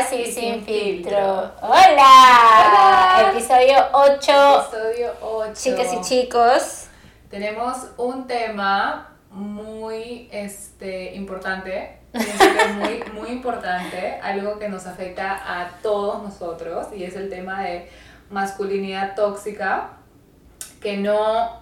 Y sin filtro. ¡Hola! Episodio 8. Episodio 8. Chicas y chicos. Tenemos un tema muy este, importante. muy, muy importante. Algo que nos afecta a todos nosotros. Y es el tema de masculinidad tóxica. Que no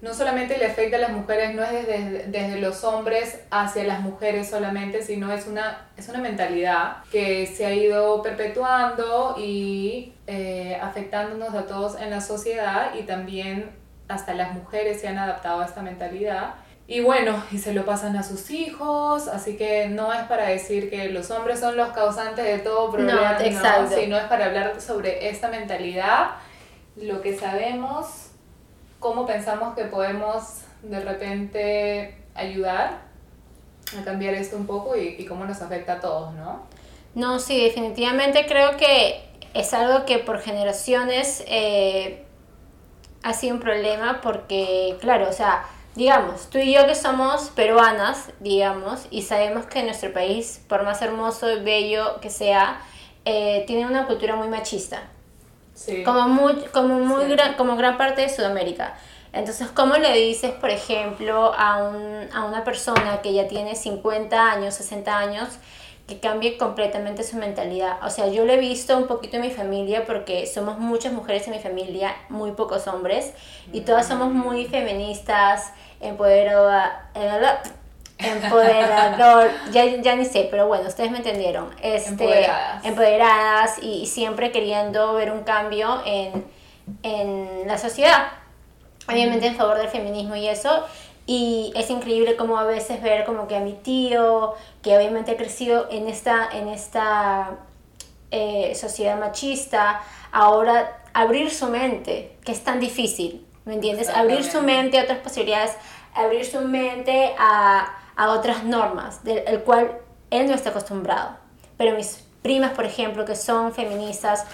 no solamente le afecta a las mujeres, no es desde, desde, los hombres hacia las mujeres solamente, sino es una, es una mentalidad que se ha ido perpetuando y eh, afectándonos a todos en la sociedad y también hasta las mujeres se han adaptado a esta mentalidad. Y bueno, y se lo pasan a sus hijos, así que no es para decir que los hombres son los causantes de todo problema, no, sino es para hablar sobre esta mentalidad, lo que sabemos cómo pensamos que podemos de repente ayudar a cambiar esto un poco y, cómo nos afecta a todos, ¿no? No, sí, definitivamente creo que es algo que por generaciones eh, ha sido un problema porque, claro, o sea, digamos, tú y yo que somos peruanas, digamos, y sabemos que nuestro país, por más hermoso y bello que sea, eh, tiene una cultura muy machista. Como, muy, como, muy gran, como gran parte de Sudamérica. Entonces, ¿cómo le dices, por ejemplo, a, un, a una persona que ya tiene 50 años, 60 años, que cambie completamente su mentalidad? O sea, yo lo he visto un poquito en mi familia porque somos muchas mujeres en mi familia, muy pocos hombres, y todas somos muy feministas, empoderadas, empoderador, ya, ya ni sé, pero bueno, ustedes me entendieron. Este, empoderadas. Empoderadas y, siempre queriendo ver un cambio en, en la sociedad. Obviamente en favor del feminismo y eso. Y es increíble como a veces ver como que a mi tío, que obviamente ha crecido en esta, en esta eh, sociedad machista, ahora abrir su mente, que es tan difícil, ¿me entiendes? Abrir su mente a otras posibilidades, abrir su mente a a otras normas, del cual él no está acostumbrado. Pero mis primas, por ejemplo, que son feministas,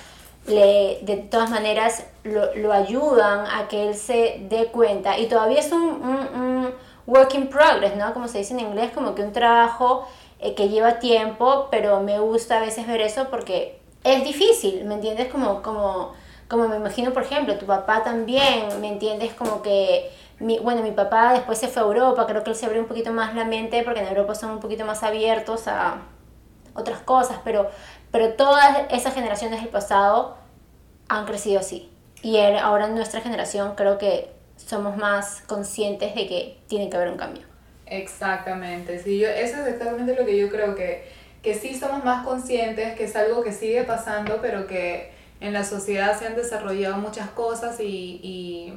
le, de todas maneras lo, lo, ayudan a que él se dé cuenta. Y todavía es un, un, work in progress, ¿no? Como se dice en inglés, como que un trabajo eh, que lleva tiempo, pero me gusta a veces ver eso porque es difícil, ¿me entiendes? Como, como, como me imagino, por ejemplo, tu papá también, ¿me entiendes? Como que mi, bueno, mi papá después se fue a Europa, creo que él se abrió un poquito más la mente porque en Europa son un poquito más abiertos a otras cosas, pero, pero todas esas generaciones del pasado han crecido así. Y ahora en nuestra generación creo que somos más conscientes de que tiene que haber un cambio. Exactamente, sí, yo, eso es exactamente lo que yo creo que, que sí somos más conscientes, que es algo que sigue pasando, pero que en la sociedad se han desarrollado muchas cosas y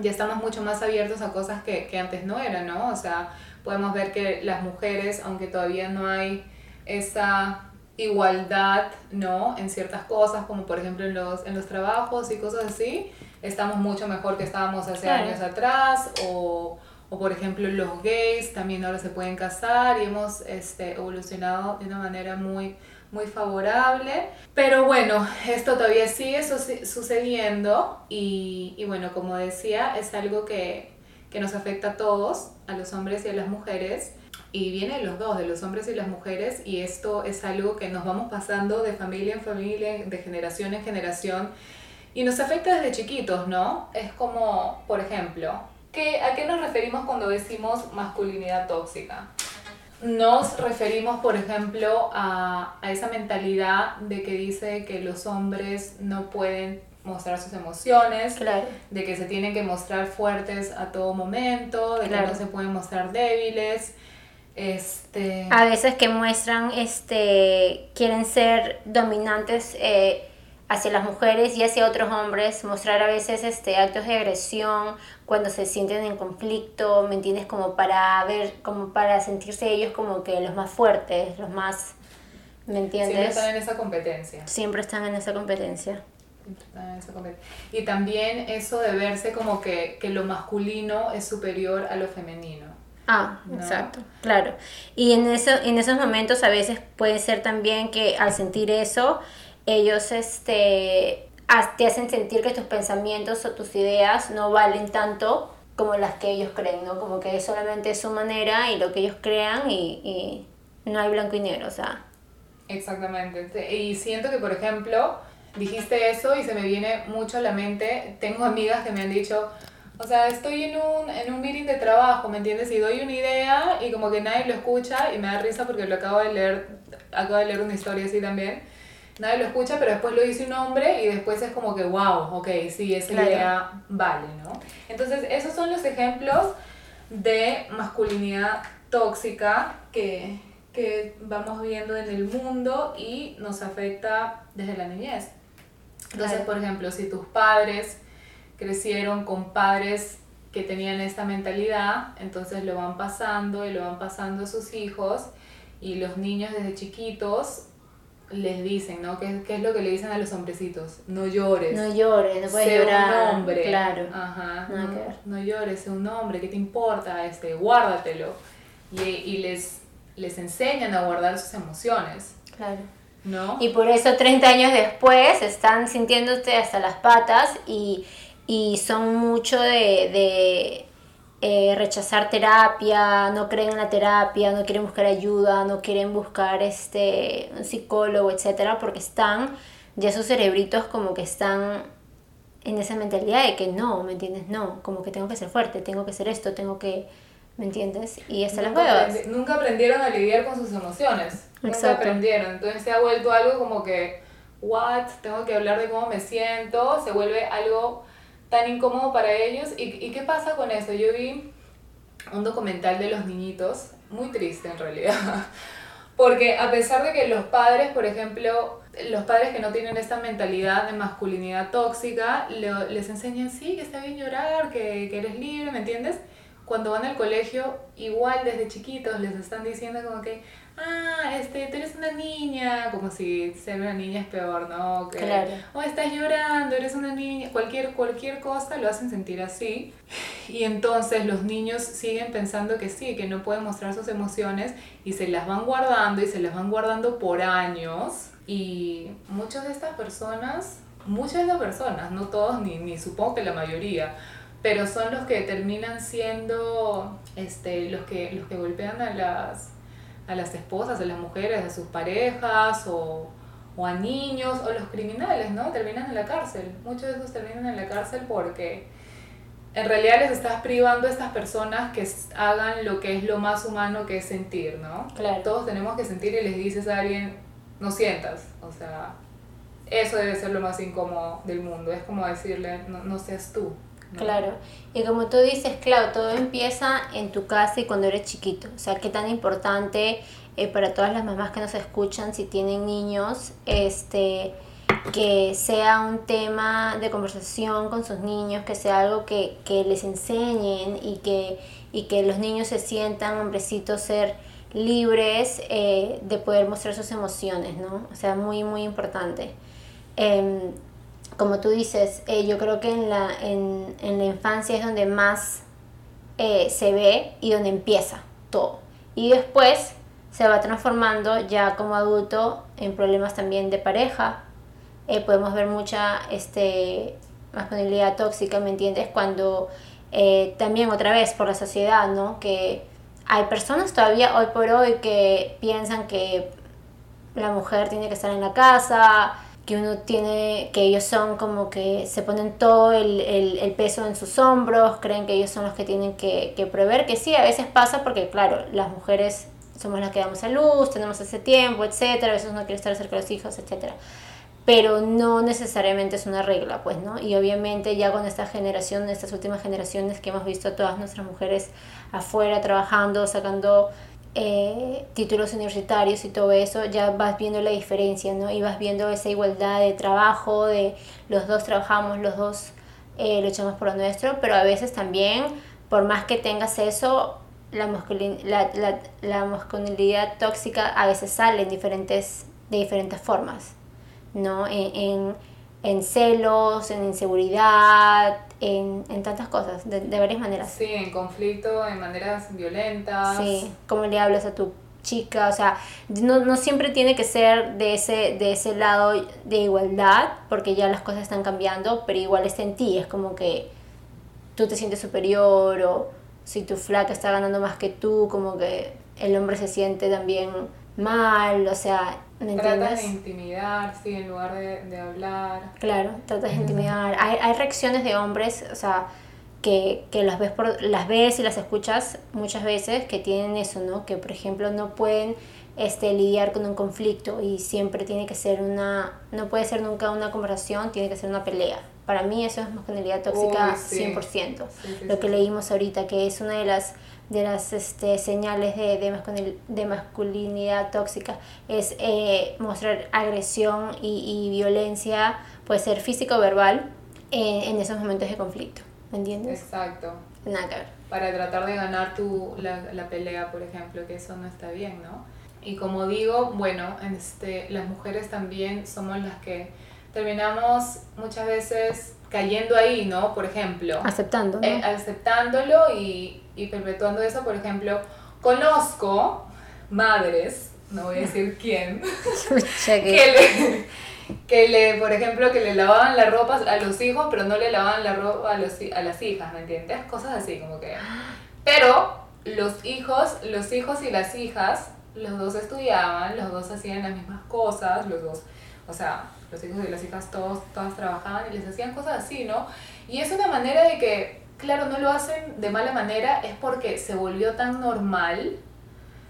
ya estamos mucho más abiertos a cosas que, que antes no eran, ¿no? O sea, podemos ver que las mujeres, aunque todavía no hay esa igualdad, ¿no? En ciertas cosas, como por ejemplo en los, en los trabajos y cosas así, estamos mucho mejor que estábamos hace años atrás, o, o, por ejemplo los gays también ahora se pueden casar y hemos este, evolucionado de una manera muy, muy favorable. Pero bueno, esto todavía sigue sucediendo y, y bueno, como decía, es algo que, que, nos afecta a todos, a los hombres y a las mujeres. Y viene de los dos, de los hombres y las mujeres, y esto es algo que nos vamos pasando de familia en familia, de generación en generación, y nos afecta desde chiquitos, ¿no? Es como, por ejemplo, ¿qué, ¿a qué nos referimos cuando decimos masculinidad tóxica? Nos referimos, por ejemplo, a, a, esa mentalidad de que dice que los hombres no pueden mostrar sus emociones, de que se tienen que mostrar fuertes a todo momento, de que no se pueden mostrar débiles. Este... A veces que muestran, este, quieren ser dominantes eh, hacia las mujeres y hacia otros hombres, mostrar a veces este, actos de agresión cuando se sienten en conflicto, ¿me entiendes? Como para ver, como para sentirse ellos como que los más fuertes, los más, ¿me entiendes? Siempre están en esa competencia. Siempre están en esa competencia. Y también eso de verse como que, que lo masculino es superior a lo femenino. Ah, exacto, claro. Y en, eso, en esos momentos a veces puede ser también que al sentir eso, ellos este, te hacen sentir que tus pensamientos o tus ideas no valen tanto como las que ellos creen, ¿no? Como que solamente es su manera y lo que ellos crean y, y no hay blanco y negro, o sea. Exactamente. Y siento que, por ejemplo, dijiste eso y se me viene mucho a la mente, tengo amigas que me han dicho, o sea, estoy en un, en un meeting de trabajo, ¿me entiendes? Y doy una idea y como que nadie lo escucha y me da risa porque lo acabo de leer, acabo de leer una historia así también. Nadie lo escucha, pero después lo dice un hombre y después es como que, wow, ok, sí, esa idea vale, ¿no? Entonces, esos son los ejemplos de masculinidad tóxica que, que vamos viendo en el mundo y nos afecta desde la niñez. Entonces, por ejemplo, si tus padres crecieron con padres que tenían esta mentalidad, entonces lo van pasando y lo van pasando a sus hijos y los niños desde chiquitos les dicen, ¿no? ¿Qué, ¿Qué, es lo que le dicen a los hombrecitos? No llores. No llores, no puedes llorar. un hombre. Claro. Ajá. No, no, llores, sé un hombre, ¿qué te importa? Este, guárdatelo. Y, y les, les enseñan a guardar sus emociones. Claro. ¿No? Y por eso 30 años después están sintiéndote hasta las patas y, y son mucho de, de eh, rechazar terapia, no creen en la terapia, no quieren buscar ayuda, no quieren buscar este, un psicólogo, etcétera, porque están, ya sus cerebritos como que están en esa mentalidad de que no, ¿me entiendes? No, como que tengo que ser fuerte, tengo que ser esto, tengo que, ¿me entiendes? Y hasta las huevas. nunca aprendieron a lidiar con sus emociones, nunca aprendieron, entonces se ha vuelto algo como que, what, tengo que hablar de cómo me siento, se vuelve algo tan incómodo para ellos. ¿Y, ¿Y qué pasa con eso? Yo vi un documental de los niñitos, muy triste en realidad, porque a pesar de que los padres, por ejemplo, los padres que no tienen esta mentalidad de masculinidad tóxica, les enseñan, sí, que está bien llorar, que, que eres libre, ¿me entiendes? Cuando van al colegio, igual desde chiquitos les están diciendo como que, ah, este, tú eres una niña, como si ser una niña es peor, ¿no? Que, claro. O estás llorando, eres una niña, cualquier, cualquier cosa lo hacen sentir así. Y entonces los niños siguen pensando que sí, que no pueden mostrar sus emociones y se las van guardando y se las van guardando por años. Y muchas de estas personas, muchas de las personas, no todos, ni, ni supongo que la mayoría, pero son los que terminan siendo este, los, que, los que golpean a las a las esposas, a las mujeres, a sus parejas o, o, a niños o los criminales, ¿no? Terminan en la cárcel. Muchos de esos terminan en la cárcel porque en realidad les estás privando a estas personas que hagan lo que es lo más humano que es sentir, ¿no? Claro. Todos tenemos que sentir y les dices a alguien, no sientas, o sea, eso debe ser lo más incómodo del mundo, es como decirle, no, no seas tú. Claro, y como tú dices, claro, todo empieza en tu casa y cuando eres chiquito. O sea, qué tan importante eh, para todas las mamás que nos escuchan, si tienen niños, este, que sea un tema de conversación con sus niños, que sea algo que, que les enseñen y que, y que los niños se sientan, hombrecitos, ser libres eh, de poder mostrar sus emociones, ¿no? O sea, muy, muy importante. Eh, como tú dices, eh, yo creo que en la, en, en, la infancia es donde más eh, se ve y donde empieza todo. Y después se va transformando ya como adulto en problemas también de pareja. Eh, podemos ver mucha este, masculinidad tóxica, ¿me entiendes? Cuando también otra vez por la sociedad, ¿no? Que hay personas todavía hoy por hoy que piensan que la mujer tiene que estar en la casa, que uno tiene, que ellos son como que se ponen todo el, el, peso en sus hombros, creen que ellos son los que tienen que, que prever, que sí, a veces pasa porque, claro, las mujeres somos las que damos a luz, tenemos ese tiempo, etcétera, a veces uno quiere estar cerca de los hijos, etcétera. Pero no necesariamente es una regla, pues, ¿no? Y obviamente ya con esta generación, estas últimas generaciones que hemos visto a todas nuestras mujeres afuera trabajando, sacando eh, títulos universitarios y todo eso, ya vas viendo la diferencia, ¿no? Y vas viendo esa igualdad de trabajo, de los dos trabajamos, los dos eh, luchamos por lo nuestro, pero a veces también, por más que tengas eso, la, masculin la, la, la masculinidad tóxica a veces sale en diferentes, de diferentes formas, ¿no? En, en, en celos, en inseguridad, en, en tantas cosas, de, de, varias maneras. Sí, en conflicto, en maneras violentas. Sí, cómo le hablas a tu chica, o sea, no, no siempre tiene que ser de ese, de ese lado de igualdad, porque ya las cosas están cambiando, pero igual está en ti, es como que tú te sientes superior o si tu flaca está ganando más que tú, como que el hombre se siente también mal, o sea, ¿me? Tratas de intimidar, sí, en lugar de, de hablar. Claro, tratas de intimidar. Hay, hay reacciones de hombres, o sea, que, que, las, ves por, las ves y las escuchas muchas veces que tienen eso, ¿no? Que, por ejemplo, no pueden este, lidiar con un conflicto y siempre tiene que ser una, no puede ser nunca una conversación, tiene que ser una pelea. Para mí eso es masculinidad tóxica 100%. Lo que leímos ahorita, que es una de las, de las este, señales de, de, de masculinidad tóxica, es eh, mostrar agresión y, y, violencia, puede ser físico o verbal, en esos momentos de conflicto. ¿Me entiendes? Exacto. Nada que ver. Para tratar de ganar tu, la, la pelea, por ejemplo, que eso no está bien, ¿no? Y como digo, bueno, este, las mujeres también somos las que terminamos muchas veces cayendo ahí, ¿no? Por ejemplo. Aceptando. Eh, aceptándolo y, y perpetuando eso. Por ejemplo, conozco madres, no voy a decir quién, que, le, que le, por ejemplo, que le lavaban la ropa a los hijos, pero no le lavaban la ropa a, los, a las hijas, ¿me entiendes? Cosas así, como que... Pero los hijos, los hijos y las hijas, los dos estudiaban, los dos hacían las mismas cosas, los dos, o sea, los hijos y las hijas todos, todas trabajaban y les hacían cosas así, ¿no? Y es una manera de que, claro, no lo hacen de mala manera, es porque se volvió tan normal,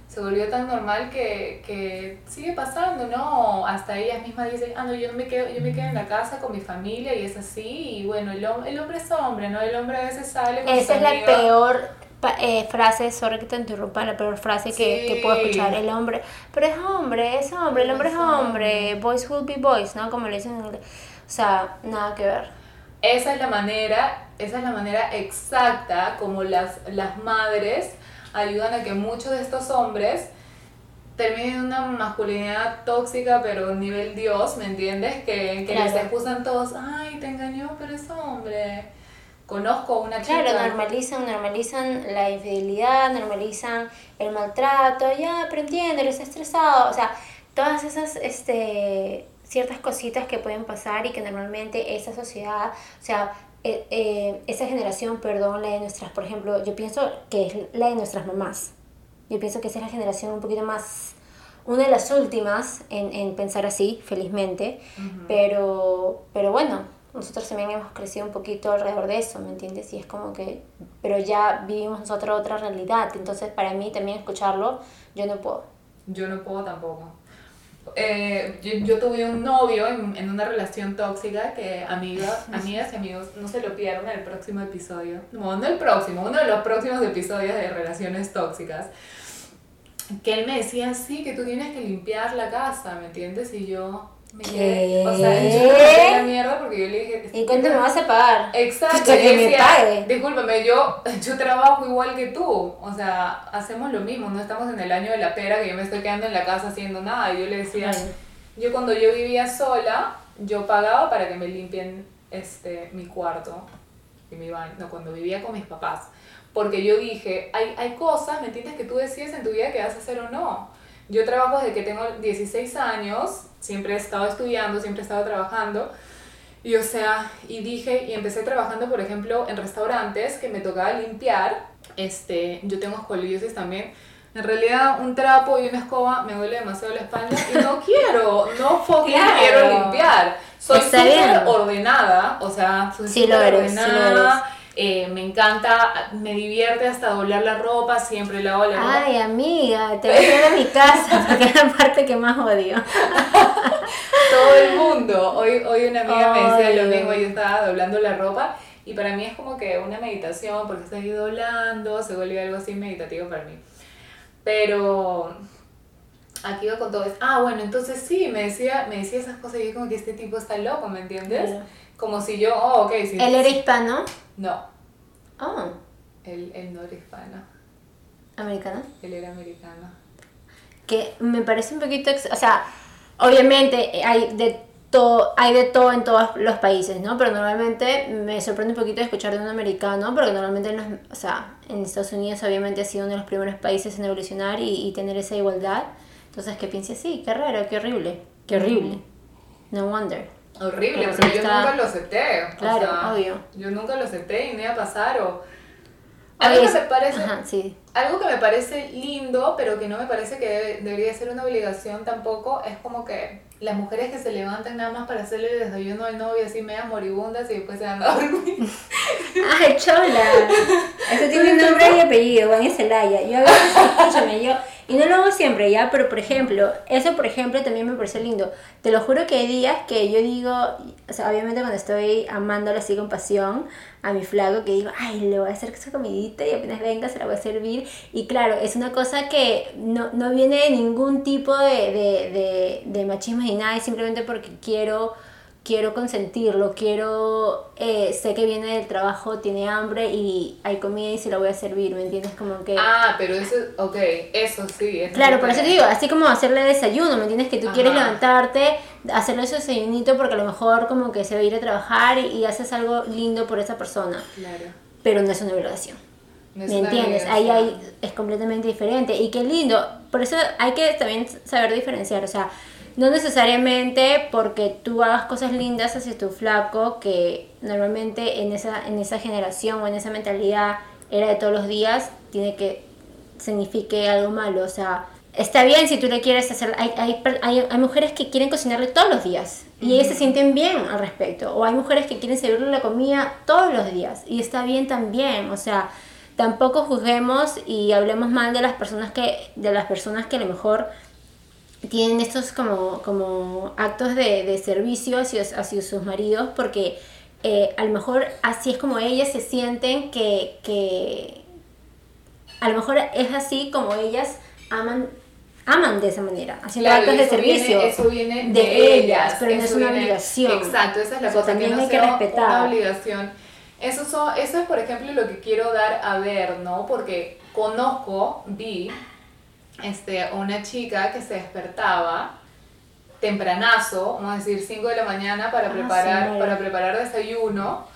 se volvió tan normal que, que sigue pasando, ¿no? Hasta ellas mismas dicen, ah, no, yo, me quedo, yo me quedo en la casa con mi familia y es así, y bueno, el, el hombre es hombre, ¿no? El hombre a veces sale con Esa es la peor eh, frase, sorry que te interrumpa, la peor frase que, que, puedo escuchar, el hombre, pero es hombre, es hombre, el hombre es hombre, boys will be boys, ¿no? Como le dicen en inglés. O sea, nada que ver. Esa es la manera, esa es la manera exacta como las, las madres ayudan a que muchos de estos hombres terminen una masculinidad tóxica, pero nivel Dios, ¿me entiendes? Que, que les excusan todos, ay, te engañó, pero es hombre conozco una chica. Claro, normalizan, normalizan la infidelidad, normalizan el maltrato, ya, pero entiende, eres estresado, o sea, todas esas este, ciertas cositas que pueden pasar y que normalmente esa sociedad, o sea, eh, eh, esa generación, perdón, la de nuestras, por ejemplo, yo pienso que es la de nuestras mamás. Yo pienso que esa es la generación un poquito más, una de las últimas en, en pensar así, felizmente, pero, pero bueno, nosotros también hemos crecido un poquito alrededor de eso, ¿me entiendes? Y es como que, pero ya vivimos nosotros otra realidad, entonces para mí también escucharlo, yo no puedo. Yo no puedo tampoco. Eh, yo, yo, tuve un novio en, en, una relación tóxica que amigas, amigas y amigos no se lo pierdan el próximo episodio. No, no el próximo, uno de los próximos episodios de relaciones tóxicas. Que él me decía, sí, que tú tienes que limpiar la casa, ¿me entiendes? Y yo, me quedé, o sea, yo me la mierda porque yo le dije... ¿Y cuánto me vas a pagar? Exacto. Que me pague. Discúlpame, yo, yo trabajo igual que tú. O sea, hacemos lo mismo. No estamos en el año de la pera que yo me estoy quedando en la casa haciendo nada. Y yo le decía, yo cuando yo vivía sola, yo pagaba para que me limpien este, mi cuarto y mi baño. No, cuando vivía con mis papás. Porque yo dije, hay, hay cosas, ¿me entiendes? Que tú decides en tu vida que vas a hacer o no. Yo trabajo desde que tengo 16 años, siempre he estado estudiando, siempre he estado trabajando. Y o sea, y dije, y empecé trabajando, por ejemplo, en restaurantes que me tocaba limpiar. Este, yo tengo escoliosis también. En realidad, un trapo y una escoba me duele demasiado la espalda y no quiero, no fucking quiero limpiar. Soy súper ordenada, o sea, soy sí ordenada. Eh, me encanta, me divierte hasta doblar la ropa, siempre lavo la ropa. Ay, amiga, te voy a ir a mi casa, porque es la parte que más odio. Todo el mundo. Hoy, hoy una amiga me decía lo mismo, yo estaba doblando la ropa y para mí es como que una meditación, porque ahí doblando, se vuelve algo así meditativo para mí. Pero aquí va con todo esto. Ah, bueno, entonces sí, me decía, me decía esas cosas y yo como que este tipo está loco, ¿me entiendes? Como si yo, oh, ok. Si ¿Él era hispano? No. Oh. Él, él no era hispano. ¿Americano? Él era americano. Que me parece un poquito... O sea, obviamente hay de todo, hay de todo en todos los países, ¿no? Pero normalmente me sorprende un poquito escuchar de un americano, porque normalmente en, o sea, en Estados Unidos obviamente ha sido uno de los primeros países en evolucionar y, y tener esa igualdad. Entonces que piense así, qué raro, qué horrible, qué horrible. No wonder. Horrible, pero yo nunca lo acepté. Claro, obvio. Yo nunca lo acepté y no iba a pasar o... Algo que, me parece, sí. algo que me parece lindo, pero que no me parece que debería ser una obligación tampoco, es como que las mujeres que se levantan nada más para hacerle el desayuno al novio así media moribundas y después se van a dormir. ¡Ay, chola! Eso tiene nombre y apellido, Juan Celaya. Yo a veces, escúchame, yo y no lo hago siempre, ¿ya? Pero, por ejemplo, eso, por ejemplo, también me parece lindo. Te lo juro que hay días que yo digo, o sea, obviamente cuando estoy amándolo así con pasión a mi flaco, que digo, ay, le voy a hacer esa comidita y apenas venga se la voy a servir. Y claro, es una cosa que no, no viene de ningún tipo de, de, de, de machismo ni nada, es simplemente porque quiero quiero consentirlo, quiero, eh, sé que viene del trabajo, tiene hambre y hay comida y se la voy a servir, ¿me entiendes? Como que... Ah, pero eso, ok, eso sí. claro, por eso te digo, así como hacerle desayuno, ¿me entiendes? Que tú quieres levantarte, hacerle ese desayunito porque a lo mejor como que se va a ir a trabajar y, haces algo lindo por esa persona. Claro. Pero no es una violación. ¿Me entiendes? Ahí hay, es completamente diferente. Y qué lindo. Por eso hay que también saber diferenciar. O sea, no necesariamente porque tú hagas cosas lindas hacia tu flaco, que normalmente en esa, en esa generación o en esa mentalidad era de todos los días, tiene que signifique algo malo. O sea, está bien si tú le quieres hacer. Hay, hay, hay, hay mujeres que quieren cocinarle todos los días y ellas se sienten bien al respecto. O hay mujeres que quieren servirle la comida todos los días y está bien también. O sea, tampoco juzguemos y hablemos mal de las personas que, de las personas que a lo mejor tienen estos como, como actos de, de servicio hacia, hacia, sus maridos porque eh, a lo mejor así es como ellas se sienten que, que a lo mejor es así como ellas aman aman de esa manera, haciendo actos de servicio. eso viene de, ellas, pero no es una obligación. Exacto, esa es la cosa, también que no hay que respetar. Una obligación. Eso, son, eso es, por ejemplo, lo que quiero dar a ver, ¿no? Porque conozco, vi este, una chica que se despertaba tempranazo, vamos a decir 5 de la mañana para, ah, preparar, para preparar desayuno,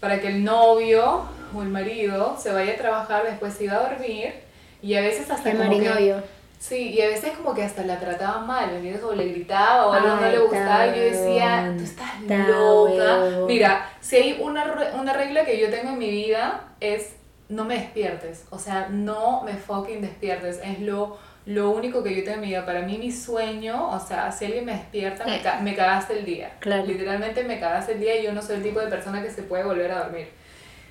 para que el novio o el marido se vaya a trabajar, después se iba a dormir y a veces hasta el como que, Sí, y a veces como que hasta la trataba mal, O le gritaba o algo no le gustaba y yo decía, tú estás loca. Mira, si hay una, una regla que yo tengo en mi vida es no me despiertes. O sea, no me fucking despiertes. Es lo, lo único que yo tengo en mi vida. Para mí, mi sueño, o sea, si alguien me despierta, me, me, cagaste el día. Literalmente me cagaste el día y yo no soy el tipo de persona que se puede volver a dormir.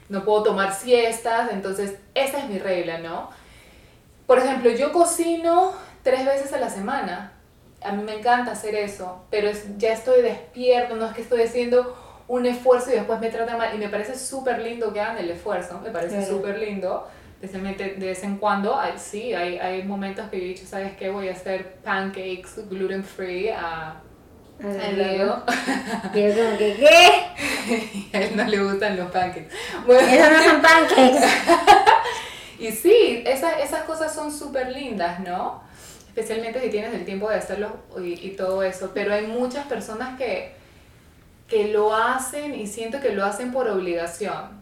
No puedo tomar siestas, entonces esa es mi regla, ¿no? Por ejemplo, yo cocino tres veces a la semana. A mí me encanta hacer eso, pero ya estoy despierto, no es que estoy haciendo un esfuerzo y después me trata mal. Y me parece súper lindo que hagan el esfuerzo, me parece súper lindo. De vez en cuando, sí, hay, hay momentos que yo he dicho, ¿sabes qué? Voy a hacer pancakes gluten free a... a Leo. Y yo como que, ¿qué? a él no le gustan los pancakes. Bueno. Esos no son pancakes. y sí, esas, esas cosas son súper lindas, ¿no? Especialmente si tienes el tiempo de hacerlo y, y todo eso. Pero hay muchas personas que que lo hacen y siento que lo hacen por obligación.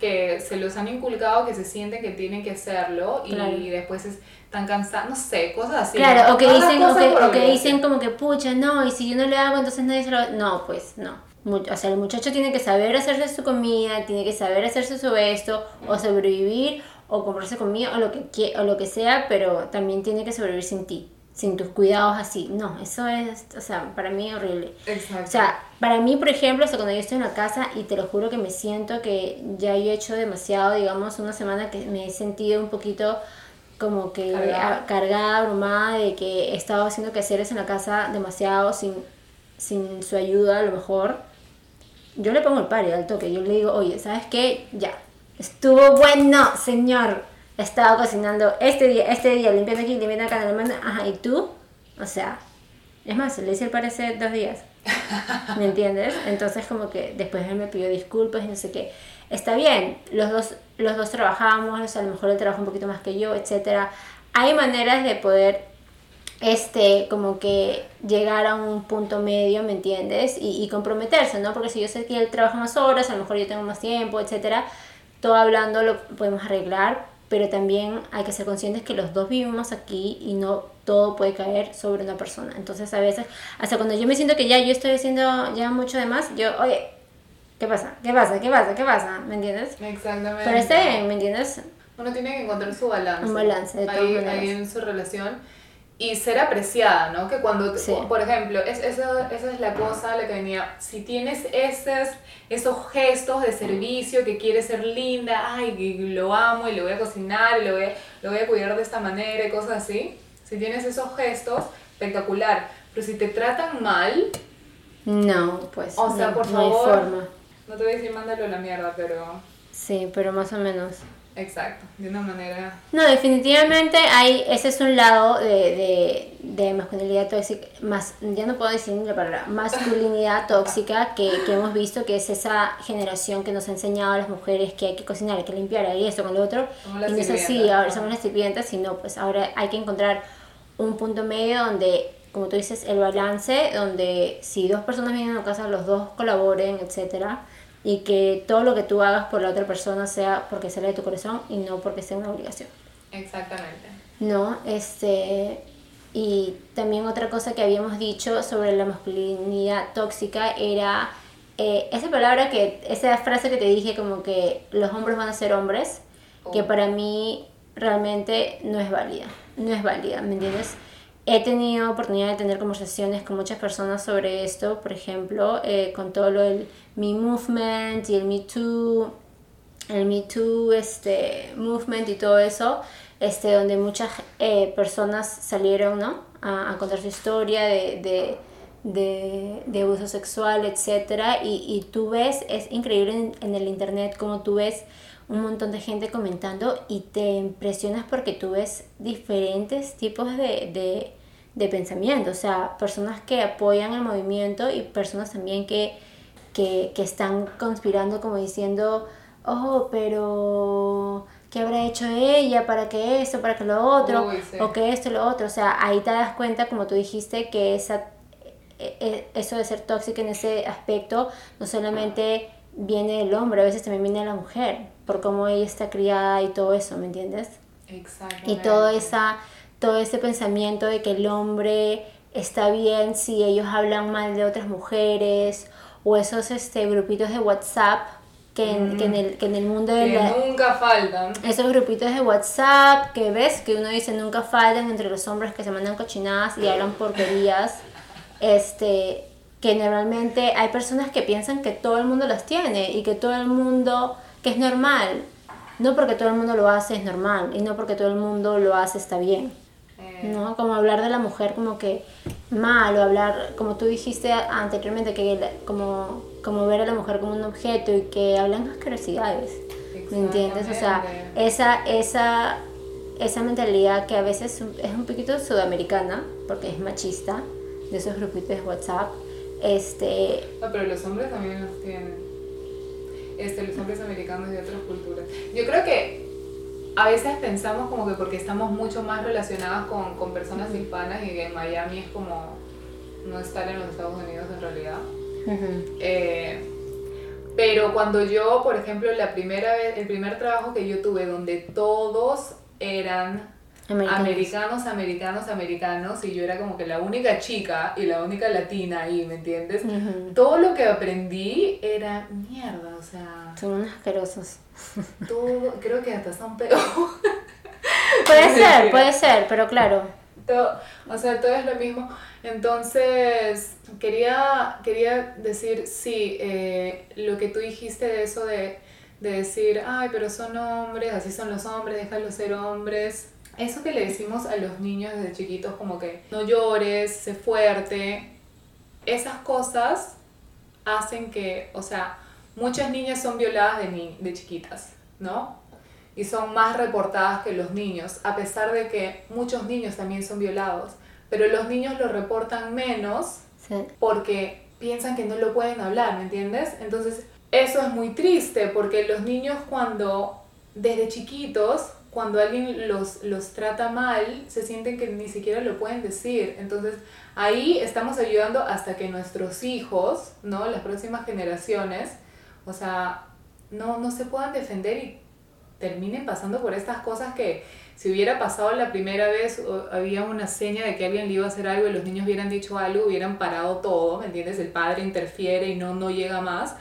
Que se los han inculcado, que se sienten que tienen que hacerlo y, después están cansados, no sé, cosas así. Claro, o que, dicen, o que, dicen como que, pucha, no, y si yo no le hago, entonces nadie se lo... No, pues no. O sea, el muchacho tiene que saber hacerse su comida, tiene que saber hacerse su esto, o sobrevivir, o comprarse comida, o lo que, o lo que sea, pero también tiene que sobrevivir sin ti sin tus cuidados así. No, eso es, o sea, para mí horrible. Exacto. O sea, para mí, por ejemplo, o cuando yo estoy en la casa y te lo juro que me siento que ya yo he hecho demasiado, digamos, una semana que me he sentido un poquito como que cargada, abrumada de que he estado haciendo quehaceres en la casa demasiado sin, sin su ayuda a lo mejor. Yo le pongo el pari al toque, yo le digo, oye, ¿sabes qué? Ya, estuvo bueno, señor estaba cocinando este día, este día, limpiando aquí, limpiando acá, la mano, ajá, ¿y tú? O sea, es más, le hice el parecer dos días. ¿Me entiendes? Entonces como que después él me pidió disculpas y no sé qué. Está bien, los dos, los dos trabajamos, a lo mejor él trabaja un poquito más que yo, etc. Hay maneras de poder, este, como que llegar a un punto medio, ¿me entiendes? Y, y comprometerse, ¿no? Porque si yo sé que él trabaja más horas, a lo mejor yo tengo más tiempo, etc. Todo hablando lo podemos arreglar, pero también hay que ser conscientes que los dos vivimos aquí y no todo puede caer sobre una persona. Entonces a veces, hasta cuando yo me siento que ya yo estoy haciendo ya mucho de más, yo, oye, ¿qué pasa? ¿Qué pasa? ¿Qué pasa? ¿Qué pasa? ¿Me entiendes? Exactamente. Pero está bien, ¿me entiendes? Uno tiene que encontrar su balance. Un balance, de ahí, ahí en su relación y ser apreciada, ¿no? Que cuando, por ejemplo, es, esa, esa es la cosa la que venía, si tienes esos, esos gestos de servicio, que quieres ser linda, ay, lo amo y le voy a cocinar y lo voy a, lo voy a cuidar de esta manera y cosas así, si tienes esos gestos, espectacular, pero si te tratan mal... No, pues... O sea, por favor... No te voy a decir mándalo a la mierda, pero... Sí, pero más o menos. Exacto, de una manera... No, definitivamente hay, ese es un lado de, de, de masculinidad tóxica, más, ya no puedo decir la palabra, masculinidad tóxica que, que, hemos visto que es esa generación que nos ha enseñado a las mujeres que hay que cocinar, hay que limpiar, y esto con lo otro, y no es así, ahora somos las sirvientas, sino pues ahora hay que encontrar un punto medio donde, como tú dices, el balance, donde si dos personas vienen a casa, los dos colaboren, etcétera, y que todo lo que tú hagas por la otra persona sea porque sale de tu corazón y no porque sea una obligación. Exactamente. No, este y también otra cosa que habíamos dicho sobre la masculinidad tóxica era eh, esa palabra que esa frase que te dije como que los hombres van a ser hombres, que oh. para mí realmente no es válida, no es válida, ¿me entiendes? He tenido oportunidad de tener conversaciones con muchas personas sobre esto, por ejemplo, eh, con todo lo del Me Movement y el Me Too, el Me Too este, Movement y todo eso, este, donde muchas eh, personas salieron ¿no? a, contar su historia de, de, de, abuso sexual, etc. Y, y, tú ves, es increíble en, en el internet como tú ves un montón de gente comentando y te impresionas porque tú ves diferentes tipos de, de, de pensamiento, o sea, personas que apoyan el movimiento y personas también que, que, que están conspirando como diciendo, oh, pero ¿qué habrá hecho ella para que esto, para que lo otro, o que esto, lo otro? O sea, ahí te das cuenta, como tú dijiste, que esa, e, e, eso de ser tóxica en ese aspecto no solamente viene del hombre, a veces también viene de la mujer, por cómo ella está criada y todo eso, ¿me entiendes? Exactamente. Y todo, esa, todo ese pensamiento de que el hombre está bien si ellos hablan mal de otras mujeres, o esos este, grupitos de WhatsApp que en, que en, el, que en el mundo de que nunca faltan. Esos grupitos de WhatsApp que ves que uno dice nunca faltan entre los hombres que se mandan cochinadas y hablan porquerías. Este, que normalmente hay personas que piensan que todo el mundo las tiene y que todo el mundo, que es normal. No porque todo el mundo lo hace es normal y no porque todo el mundo lo hace está bien. Eh. ¿no? Como hablar de la mujer como que mal o hablar, como tú dijiste anteriormente, que como, como ver a la mujer como un objeto y que hablan asquerosidades. ¿Me entiendes? O sea, esa, esa, esa mentalidad que a veces es un poquito sudamericana, porque es machista, de esos grupitos de WhatsApp, este... No, pero los hombres también los tienen. Este, los hombres americanos de otras culturas. Yo creo que a veces pensamos como que porque estamos mucho más relacionados con, con personas hispanas y que en Miami es como no estar en los Estados Unidos en realidad. Eh, pero cuando yo, por ejemplo, la primera vez, el primer trabajo que yo tuve donde todos eran americanos. americanos, americanos, y yo era como que la única chica y la única latina ahí, ¿me entiendes? Todo lo que aprendí era mierda, o sea... Son asquerosos. Todo, creo que hasta son peor. puede ser, puede ser, pero claro. Todo, o sea, todo es lo mismo. Entonces, quería, quería decir, sí, eh, lo que tú dijiste de eso de, de decir, ay, pero son hombres, así son los hombres, déjalos ser hombres eso que le decimos a los niños desde chiquitos como que no llores, sé fuerte, esas cosas hacen que, o sea, muchas niñas son violadas de, de chiquitas, ¿no? Y son más reportadas que los niños, a pesar de que muchos niños también son violados, pero los niños lo reportan menos porque piensan que no lo pueden hablar, ¿me entiendes? Entonces, eso es muy triste porque los niños cuando desde chiquitos cuando alguien los, los trata mal, se sienten que ni siquiera lo pueden decir. Entonces, ahí estamos ayudando hasta que nuestros hijos, ¿no? Las próximas generaciones, o sea, no, no se puedan defender y terminen pasando por estas cosas que si hubiera pasado la primera vez, había una seña de que alguien le iba a hacer algo y los niños hubieran dicho algo, hubieran parado todo, ¿me entiendes? El padre interfiere y no, no llega más.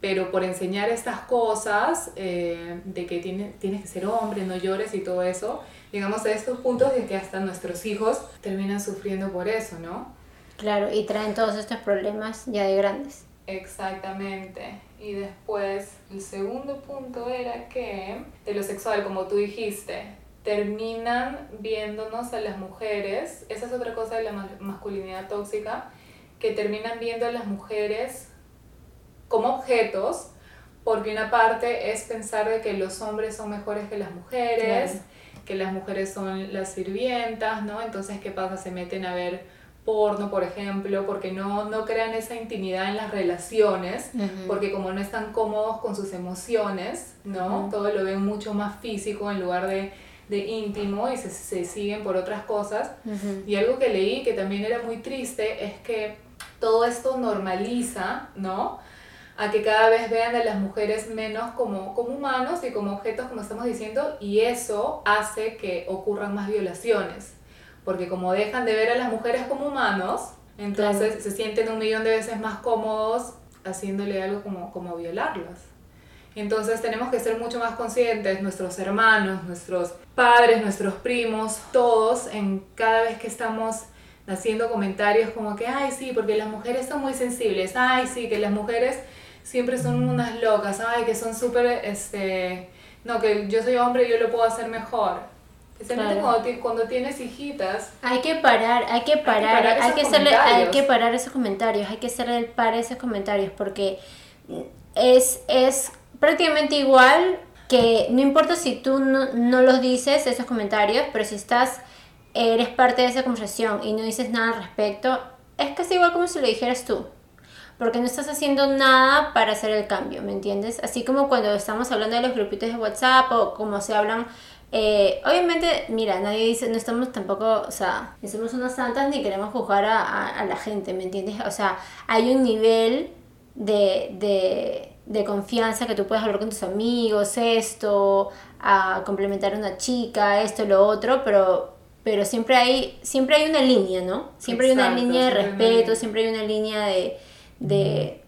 Pero por enseñar estas cosas, eh, de que tiene, tienes que ser hombre, no llores y todo eso, llegamos a estos puntos de que hasta nuestros hijos terminan sufriendo por eso, ¿no? Claro, y traen todos estos problemas ya de grandes. Exactamente. Y después, el segundo punto era que, de lo sexual, como tú dijiste, terminan viéndonos a las mujeres, esa es otra cosa de la masculinidad tóxica, que terminan viendo a las mujeres como objetos, porque una parte es pensar de que los hombres son mejores que las mujeres, que las mujeres son las sirvientas, ¿no? Entonces, ¿qué pasa? Se meten a ver porno, por ejemplo, porque no, no crean esa intimidad en las relaciones, porque como no están cómodos con sus emociones, ¿no? Todo lo ven mucho más físico en lugar de de íntimo y se, se siguen por otras cosas. Y algo que leí que también era muy triste es que todo esto normaliza, ¿no? A que cada vez vean a las mujeres menos como, como humanos y como objetos, como estamos diciendo, y eso hace que ocurran más violaciones. Porque como dejan de ver a las mujeres como humanos, entonces se sienten un millón de veces más cómodos haciéndole algo como, como violarlas. Entonces tenemos que ser mucho más conscientes, nuestros hermanos, nuestros padres, nuestros primos, todos, en cada vez que estamos haciendo comentarios como que, ay, sí, porque las mujeres son muy sensibles, ay, sí, que las mujeres siempre son unas locas, ay, que son súper, este, no, que yo soy hombre y yo lo puedo hacer mejor. Especialmente cuando, cuando, tienes hijitas. Hay que parar, hay que parar, hay que, hacerle, hay que parar esos comentarios, hay que hacerle el par a esos comentarios porque es, es prácticamente igual que no importa si tú no, no, los dices, esos comentarios, pero si estás, eres parte de esa conversación y no dices nada al respecto, es casi igual como si lo dijeras tú. Porque no estás haciendo nada para hacer el cambio, ¿me entiendes? Así como cuando estamos hablando de los grupitos de WhatsApp o como se hablan eh, obviamente, mira, nadie dice, no estamos tampoco, o sea, no somos unas santas ni queremos juzgar a, a, la gente, ¿me entiendes? O sea, hay un nivel de, de, de confianza que tú puedes hablar con tus amigos, esto, a complementar a una chica, esto, lo otro, pero, pero siempre, hay, siempre hay una línea, ¿no? Siempre hay una línea de respeto, siempre hay una línea de, de,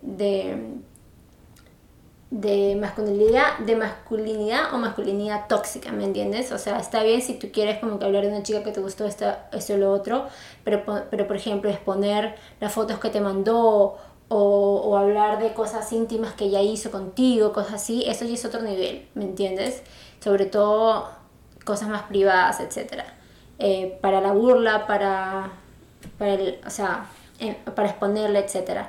de, masculinidad, de masculinidad o masculinidad tóxica, ¿me entiendes? O sea, está bien si tú quieres como que hablar de una chica que te gustó esto, esto o lo otro, pero, pero por ejemplo, exponer las fotos que te mandó o, hablar de cosas íntimas que ella hizo contigo, cosas así, eso ya es otro nivel, ¿me entiendes? Sobre todo cosas más privadas, etc. Eh, para la burla, para, para el, o sea, para exponerla, etc.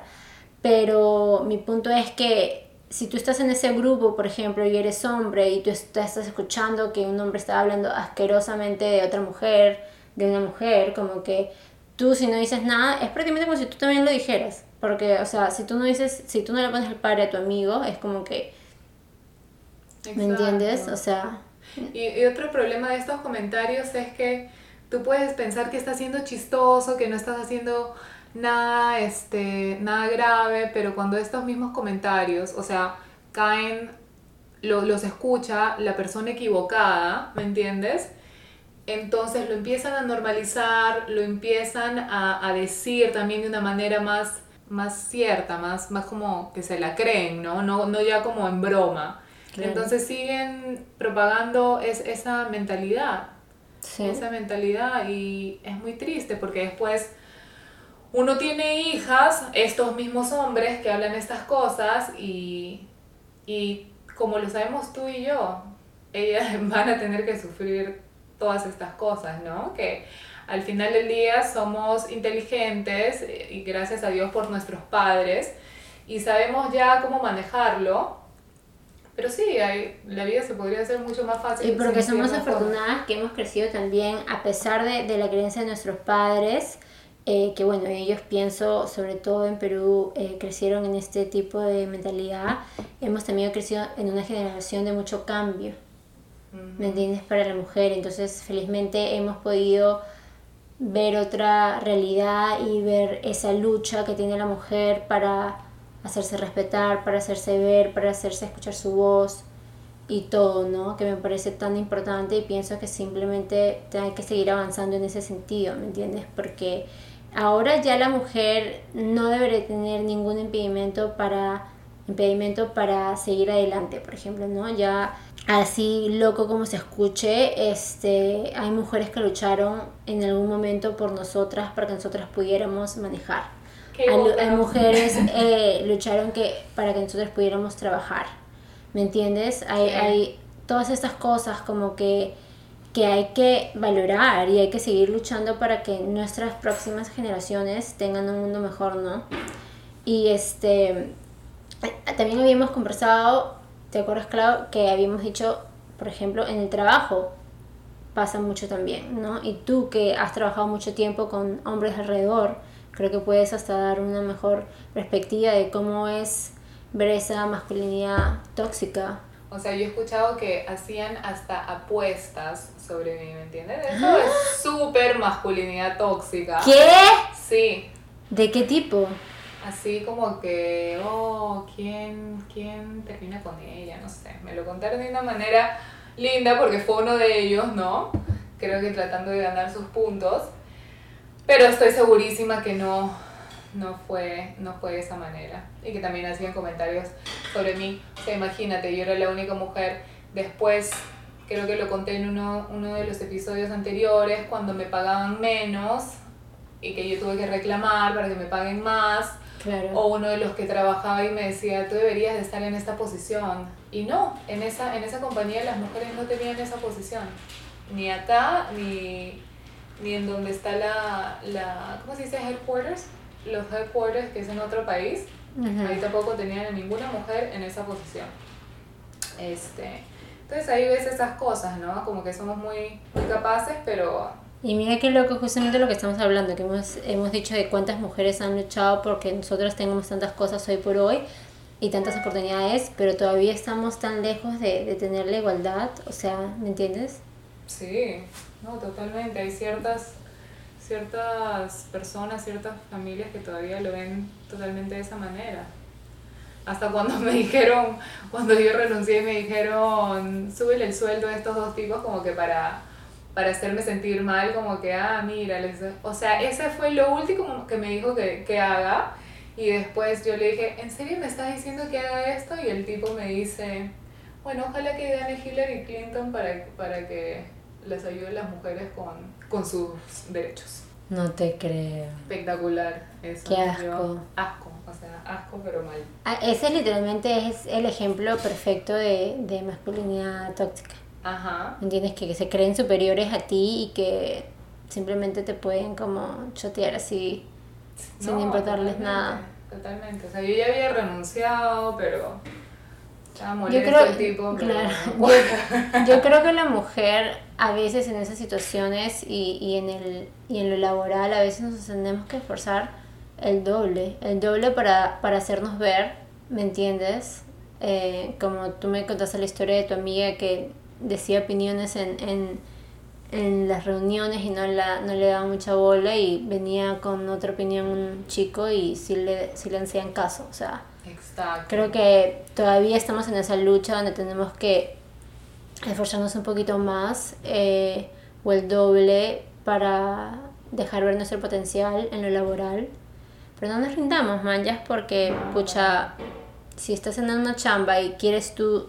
Pero mi punto es que si tú estás en ese grupo, por ejemplo, y eres hombre y tú estás escuchando que un hombre está hablando asquerosamente de otra mujer, de una mujer, como que tú si no dices nada, es prácticamente como si tú también lo dijeras. Porque, o sea, si tú no dices, si tú no le pones el padre a tu amigo, es como que... ¿Me entiendes? O sea... Y, otro problema de estos comentarios es que tú puedes pensar que estás siendo chistoso, que no estás haciendo nada, este, nada grave, pero cuando estos mismos comentarios, o sea, caen, los escucha la persona equivocada, ¿me entiendes? Entonces lo empiezan a normalizar, lo empiezan a, a decir también de una manera más más cierta, más, más como que se la creen, ¿no? No, no ya como en broma. Entonces siguen propagando es, esa mentalidad. Esa mentalidad y es muy triste porque después uno tiene hijas, estos mismos hombres que hablan estas cosas y, y como lo sabemos tú y yo, ellas van a tener que sufrir todas estas cosas, ¿no? Que al final del día somos inteligentes y gracias a Dios por nuestros padres y sabemos ya cómo manejarlo. Pero sí, hay, la vida se podría hacer mucho más fácil. Y porque somos afortunadas que hemos crecido también a pesar de, de la creencia de nuestros padres. Eh, que bueno, ellos pienso, sobre todo en Perú, eh, crecieron en este tipo de mentalidad, hemos también crecido en una generación de mucho cambio, ¿me entiendes? Para la mujer, entonces felizmente hemos podido ver otra realidad y ver esa lucha que tiene la mujer para hacerse respetar, para hacerse ver, para hacerse escuchar su voz. y todo, ¿no? Que me parece tan importante y pienso que simplemente hay que seguir avanzando en ese sentido, ¿me entiendes? Porque ahora ya la mujer no debería tener ningún impedimento para impedimento para seguir adelante, por ejemplo, ¿no? Ya así loco como se escuche, este, hay mujeres que lucharon en algún momento por nosotras para que nosotras pudiéramos manejar. Hay, mujeres eh, lucharon que, para que nosotros pudiéramos trabajar. ¿Me entiendes? Hay, hay todas estas cosas como que, que hay que valorar y hay que seguir luchando para que nuestras próximas generaciones tengan un mundo mejor, ¿no? Y este también habíamos conversado, ¿te acuerdas, Clau? Que habíamos dicho, por ejemplo, en el trabajo pasa mucho también, ¿no? Y tú que has trabajado mucho tiempo con hombres alrededor, creo que puedes hasta dar una mejor perspectiva de cómo es ver esa masculinidad tóxica. O sea, yo he escuchado que hacían hasta apuestas sobre mí, ¿me entiendes? Eso es súper masculinidad tóxica. ¿Qué? Sí. ¿De qué tipo? Así como que, oh, ¿quién, ¿quién termina con ella? No sé. Me lo contaron de una manera linda porque fue uno de ellos, ¿no? Creo que tratando de ganar sus puntos. Pero estoy segurísima que no, no, fue, no fue de esa manera. Y que también hacían comentarios sobre mí. O sea, imagínate, yo era la única mujer. Después, creo que lo conté en uno, uno de los episodios anteriores, cuando me pagaban menos y que yo tuve que reclamar para que me paguen más o uno de los que trabajaba y me decía, tú deberías de estar en esta posición. Y no, en esa, en esa compañía las mujeres no tenían esa posición. Ni acá, ni, ni en donde está la, la, ¿cómo se dice? Headquarters. Los headquarters que es en otro país. Ahí tampoco tenían a ninguna mujer en esa posición. Este, entonces ahí ves esas cosas, ¿no? Como que somos muy, muy capaces, pero y mira qué loco justamente lo que estamos hablando, que hemos, hemos dicho de cuántas mujeres han luchado porque nosotros tengamos tantas cosas hoy por hoy y tantas oportunidades, pero todavía estamos tan lejos de, de tener la igualdad, o sea, ¿me entiendes? Sí, no, totalmente. Hay ciertas, ciertas personas, ciertas familias que todavía lo ven totalmente de esa manera. Hasta cuando me dijeron, cuando yo renuncié, me dijeron, súbele el sueldo a estos dos tipos como que para para hacerme sentir mal, como que, ah, mira, o sea, ese fue lo último que me dijo que, que haga. Y después yo le dije, ¿en serio me estás diciendo que haga esto? Y el tipo me dice, bueno, ojalá que gane Hillary Clinton para, para que les ayude las mujeres con, con sus derechos. No te creo. Espectacular. Eso Qué asco. asco, o sea, asco pero mal. Ah, ese literalmente es el ejemplo perfecto de, de masculinidad tóxica. Ajá. ¿Entiendes? Que, se creen superiores a ti y que simplemente te pueden como chotear así sin importarles nada. Totalmente. O sea, yo ya había renunciado, pero estaba yo creo, el tipo. Claro, yo, creo que la mujer a veces en esas situaciones y, y, en el, y en lo laboral a veces nos tenemos que esforzar el doble, el doble para, para hacernos ver, ¿me entiendes? Eh, como tú me contaste la historia de tu amiga que decía opiniones en, en, en las reuniones y no, la, no le daba mucha bola y venía con otra opinión un chico y sí le, sí le hacían caso. O sea, creo que todavía estamos en esa lucha donde tenemos que esforzarnos un poquito más eh, o el doble para dejar ver nuestro potencial en lo laboral. Pero no nos rindamos, man, ya es porque, pucha, si estás en una chamba y quieres tú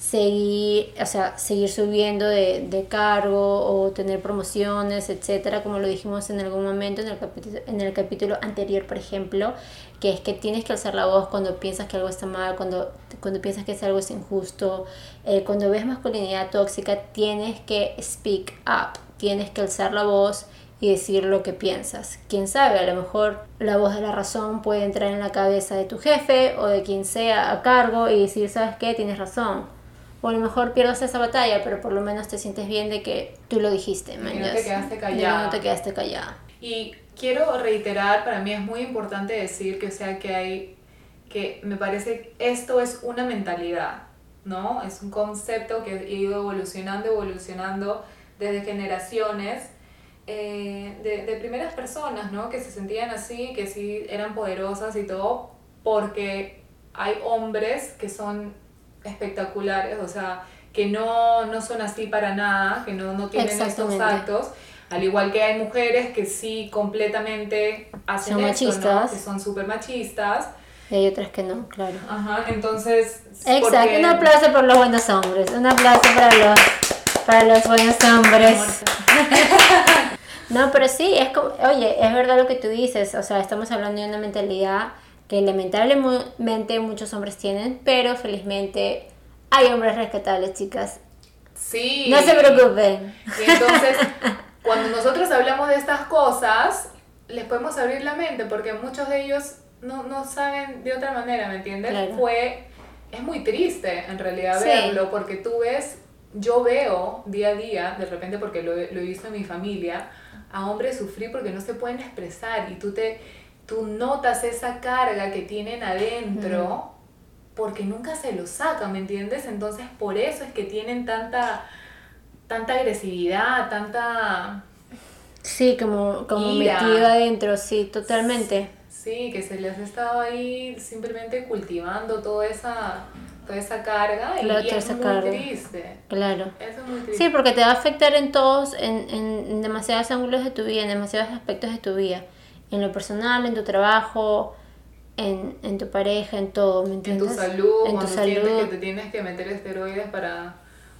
seguir, o sea, seguir subiendo de, de, cargo o tener promociones, etcétera, como lo dijimos en algún momento en el, capítulo, en el capítulo anterior, por ejemplo, que es que tienes que alzar la voz cuando piensas que algo está mal, cuando, cuando piensas que algo es injusto, eh, cuando ves masculinidad tóxica, tienes que speak up, tienes que alzar la voz y decir lo que piensas. Quién sabe, a lo mejor la voz de la razón puede entrar en la cabeza de tu jefe o de quien sea a cargo y decir, ¿sabes qué? Tienes razón o a lo mejor pierdas esa batalla, pero por lo menos te sientes bien de que tú lo dijiste, man. no te quedaste callada. No te quedaste callada. Y quiero reiterar, para mí es muy importante decir que, o sea, que hay, que me parece esto es una mentalidad, ¿no? Es un concepto que ha ido evolucionando, evolucionando desde generaciones. Eh, de, de primeras personas, ¿no? Que se sentían así, que sí eran poderosas y todo, porque hay hombres que son espectaculares, o sea, que no, no son así para nada, que no, no tienen estos actos. Al igual que hay mujeres que sí completamente hacen son machistas. que son súper machistas. Y hay otras que no, claro. Ajá, entonces... Exacto, un aplauso por los buenos hombres, un aplauso para los, para los buenos hombres. no, pero sí, es como, oye, es verdad lo que tú dices, o sea, estamos hablando de una mentalidad que lamentablemente muchos hombres tienen, pero felizmente hay hombres rescatables, chicas. Sí. No se preocupen. Y entonces, cuando nosotros hablamos de estas cosas, les podemos abrir la mente, porque muchos de ellos no, no saben de otra manera, ¿me entiendes? Fue, es muy triste en realidad verlo, porque tú ves, yo veo día a día, de repente porque lo, lo he visto en mi familia, a hombres sufrir porque no se pueden expresar y tú te tú notas esa carga que tienen adentro porque nunca se lo sacan, ¿me entiendes? Entonces por eso es que tienen tanta, tanta agresividad, tanta... Sí, como, como metido adentro, sí, totalmente. Sí, que se les ha estado ahí simplemente cultivando toda esa, toda esa carga y, es muy triste. Claro. Eso es muy triste. Sí, porque te va a afectar en todos, en, en demasiados ángulos de tu vida, en demasiados aspectos de tu vida en lo personal, en tu trabajo, en, en tu pareja, en todo, ¿me entiendes? En tu salud, en tu salud. que te tienes que meter esteroides para,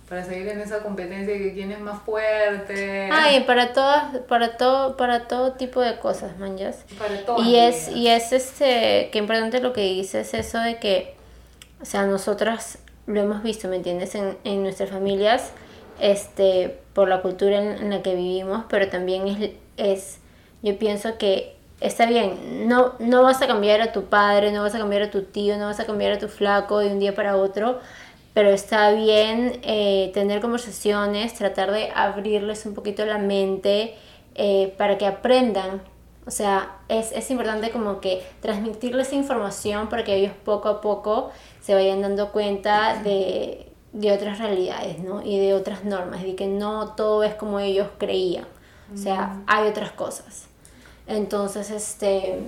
para seguir en esa competencia de que quién es más fuerte. Ah, y para todas, para todo, para todo tipo de cosas, manjas. Para todo. Y es, y es este, que importante lo que dices, eso de que, o sea, nosotras lo hemos visto, ¿me entiendes? En, en nuestras familias, este, por la cultura en, en la que vivimos, pero también es, es, yo pienso que está bien, no, no vas a cambiar a tu padre, no vas a cambiar a tu tío, no vas a cambiar a tu flaco de un día para otro, pero está bien eh, tener conversaciones, tratar de abrirles un poquito la mente eh, para que aprendan. O sea, es, es importante como que transmitirles información para que ellos poco a poco se vayan dando cuenta de, de otras realidades, ¿no? Y de otras normas, y que no todo es como ellos creían. O sea, hay otras cosas. Entonces, este,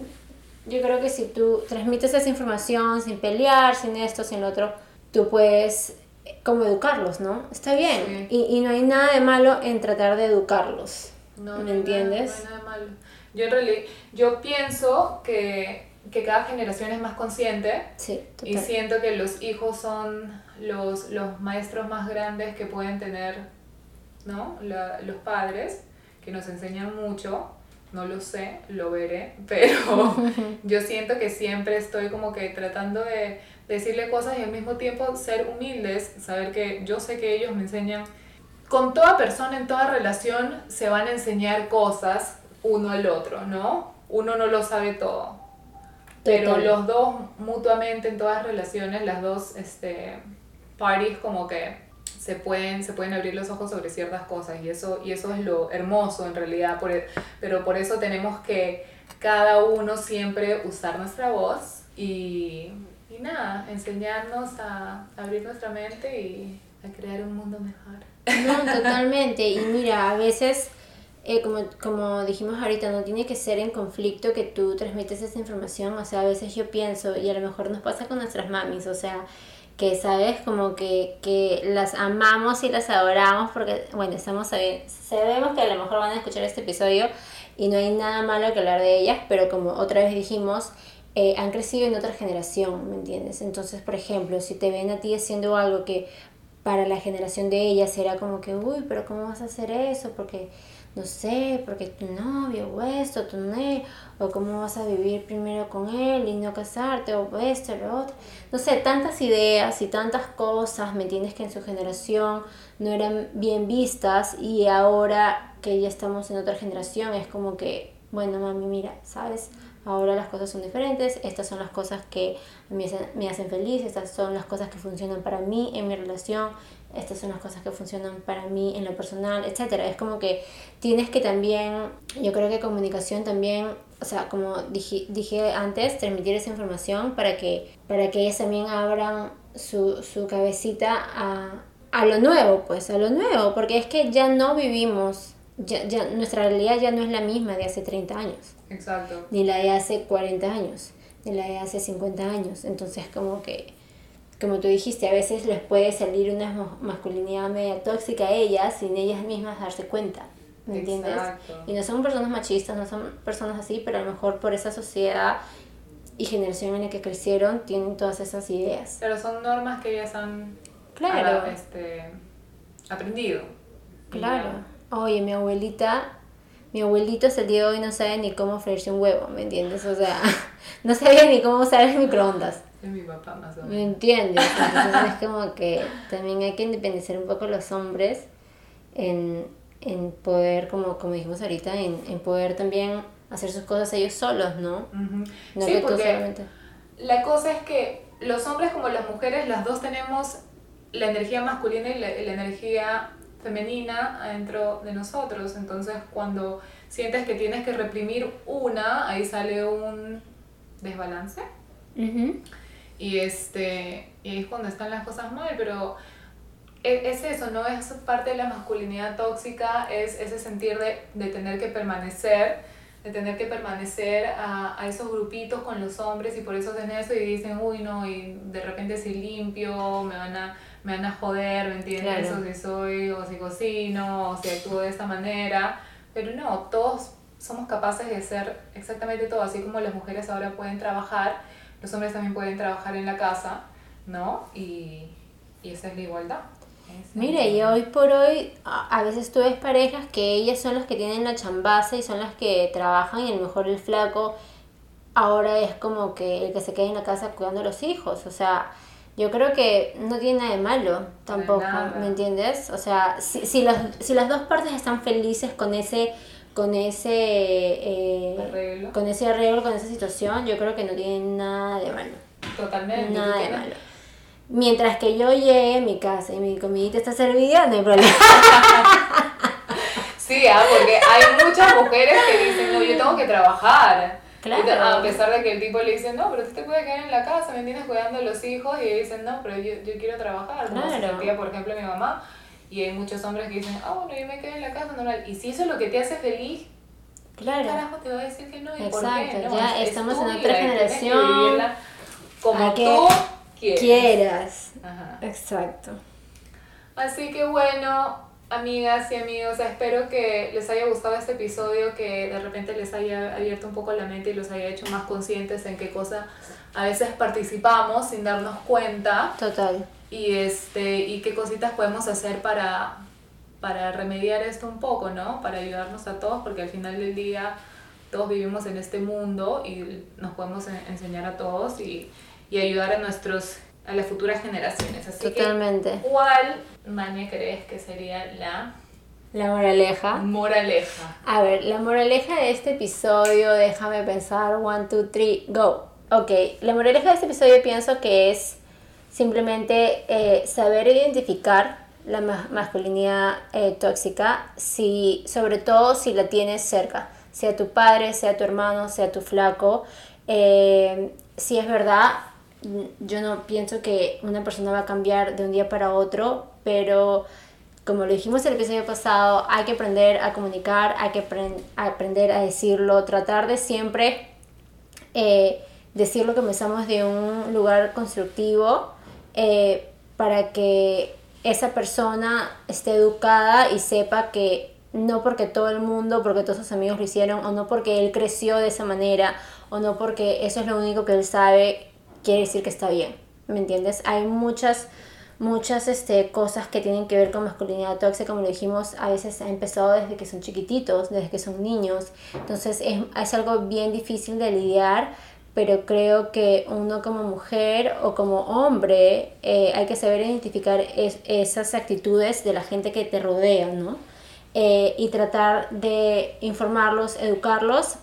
yo creo que si tú transmites esa información sin pelear, sin esto, sin lo otro, tú puedes como educarlos, ¿no? Está bien. Y, y, no hay nada de malo en tratar de educarlos. No, ¿Me entiendes? no hay nada de malo. Yo en realidad, yo pienso que, que cada generación es más consciente. Sí, Y siento que los hijos son los, los maestros más grandes que pueden tener, ¿no? La, los padres, que nos enseñan mucho no lo sé, lo veré, pero yo siento que siempre estoy como que tratando de decirle cosas y al mismo tiempo ser humildes, saber que yo sé que ellos me enseñan, con toda persona en toda relación se van a enseñar cosas uno al otro, ¿no? Uno no lo sabe todo, pero los dos mutuamente en todas relaciones, las dos este, parties como que se pueden, se pueden abrir los ojos sobre ciertas cosas y eso, y eso es lo hermoso en realidad, por, pero por eso tenemos que cada uno siempre usar nuestra voz y, y nada, enseñarnos a abrir nuestra mente y a crear un mundo mejor. No, totalmente. Y mira, a veces, eh, como, como dijimos ahorita, no tiene que ser en conflicto que tú transmites esa información. O sea, a veces yo pienso, y a lo mejor nos pasa con nuestras mamis, o sea, que sabes como que, que las amamos y las adoramos porque bueno estamos sabemos que a lo mejor van a escuchar este episodio y no hay nada malo que hablar de ellas pero como otra vez dijimos eh, han crecido en otra generación ¿me entiendes? entonces por ejemplo si te ven a ti haciendo algo que para la generación de ellas era como que uy pero cómo vas a hacer eso porque no sé, porque tu novio o esto, tu ne, o cómo vas a vivir primero con él y no casarte, o esto, lo otro. No sé, tantas ideas y tantas cosas, ¿me entiendes? Que en su generación no eran bien vistas y ahora que ya estamos en otra generación es como que, bueno, mami, mira, ¿sabes? Ahora las cosas son diferentes, estas son las cosas que me hacen, me hacen feliz, estas son las cosas que funcionan para mí en mi relación, estas son las cosas que funcionan para mí en lo personal, etcétera. Es como que tienes que también, yo creo que comunicación también, o sea, como dije, dije antes, transmitir esa información para que, para que ellas también abran su, su cabecita a, a lo nuevo, pues, a lo nuevo, porque es que ya no vivimos, ya, ya, nuestra realidad ya no es la misma de hace 30 años. Exacto. Ni la de hace 40 años, ni la de hace 50 años. Entonces, como que como tú dijiste, a veces les puede salir una masculinidad media tóxica a ellas sin ellas mismas darse cuenta. ¿Me entiendes? Y no son personas machistas, no son personas así, pero a lo mejor por esa sociedad y generación en la que crecieron tienen todas esas ideas. Pero son normas que ellas han claro. este, aprendido. Claro. Oye, mi abuelita, mi abuelito hasta el día de hoy no sabe ni cómo freírse un huevo, ¿me entiendes? O sea, no sabía ni cómo usar el microondas. Es mi papá más o menos. ¿Me entiendes? Entonces es como que también hay que independizar un poco los hombres en en poder, como, como dijimos ahorita, en, en poder también hacer sus cosas ellos solos, ¿no? no sí, porque la cosa es que los hombres como las mujeres, las dos tenemos la energía masculina y la, energía femenina dentro de nosotros. Entonces, cuando sientes que tienes que reprimir una, ahí sale un desbalance. Y este y ahí es cuando están las cosas mal, pero e, es eso, ¿no? Es parte de la masculinidad tóxica, es ese sentir de, de tener que permanecer, de tener que permanecer a, a, esos grupitos con los hombres y por eso hacen eso y dicen, uy, no, y de repente si limpio, me van a, me van a joder, ¿me entiendes? O si soy, o si cocino, o si actúo de esta manera. Pero no, todos somos capaces de ser exactamente todo, así como las mujeres ahora pueden trabajar, los hombres también pueden trabajar en la casa, ¿no? Y, y esa es la igualdad. Mire, y hoy por hoy, a, veces tú ves parejas que ellas son las que tienen la chambaza y son las que trabajan y a lo mejor el flaco ahora es como que el que se queda en la casa cuidando a los hijos. O sea, yo creo que no tiene nada de malo tampoco, ¿me entiendes? O sea, si, si, las, si las dos partes están felices con ese con ese eh, arreglo. con ese arreglo, con esa situación, yo creo que no tiene nada de malo. Totalmente. Nada de malo. Mientras que yo llegue a mi casa y mi comidita está servida, no hay problema. sí, ah, porque hay muchas mujeres que dicen, no, yo tengo que trabajar. Claro. A pesar de que el tipo le dice, no, pero tú te puedes quedar en la casa, ¿me entiendes? Cuidando a los hijos. Y dicen, no, pero yo, yo quiero trabajar. Como se sentía, por ejemplo, mi mamá. Y hay muchos hombres que dicen, ah, bueno, yo me quedo en la casa normal. Y si eso es lo que te hace feliz, claro. carajo te va a decir que no? ¿Y Exacto, por qué? ya estamos en otra generación. Como tú quieras. Exacto. Así que bueno, amigas y amigos, espero que les haya gustado este episodio, que de repente les haya abierto un poco la mente y los haya hecho más conscientes en qué cosa a veces participamos sin darnos cuenta. Total. Y este y qué cositas podemos hacer para para remediar esto un poco, ¿no? Para ayudarnos a todos, porque al final del día todos vivimos en este mundo y nos podemos enseñar a todos y y ayudar a nuestros a las futuras generaciones. Así Totalmente. ¿cuál, Mania, crees que sería la la moraleja. Moraleja. A ver, la moraleja de este episodio, déjame pensar, one, two, three, go. Ok, la moraleja de este episodio pienso que es simplemente eh, saber identificar la masculinidad eh, tóxica, si, sobre todo si la tienes cerca, sea tu padre, sea tu hermano, sea tu flaco. Eh, si es verdad, yo no pienso que una persona va a cambiar de un día para otro, pero como lo dijimos el episodio pasado, hay que aprender a comunicar, hay que aprender a decirlo, tratar de siempre eh, decir lo que pensamos de un lugar constructivo eh, para que esa persona esté educada y sepa que no porque todo el mundo, porque todos sus amigos lo hicieron, o no porque él creció de esa manera, o no porque eso es lo único que él sabe, quiere decir que está bien, ¿me entiendes? Hay muchas, muchas este, cosas que tienen que ver con masculinidad tóxica, como lo dijimos, a veces ha empezado desde que son chiquititos, desde que son niños, entonces es, es algo bien difícil de lidiar, pero creo que uno como mujer o como hombre eh, hay que saber identificar esas actitudes de la gente que te rodea, ¿no? Eh, y tratar de informarlos, educarlos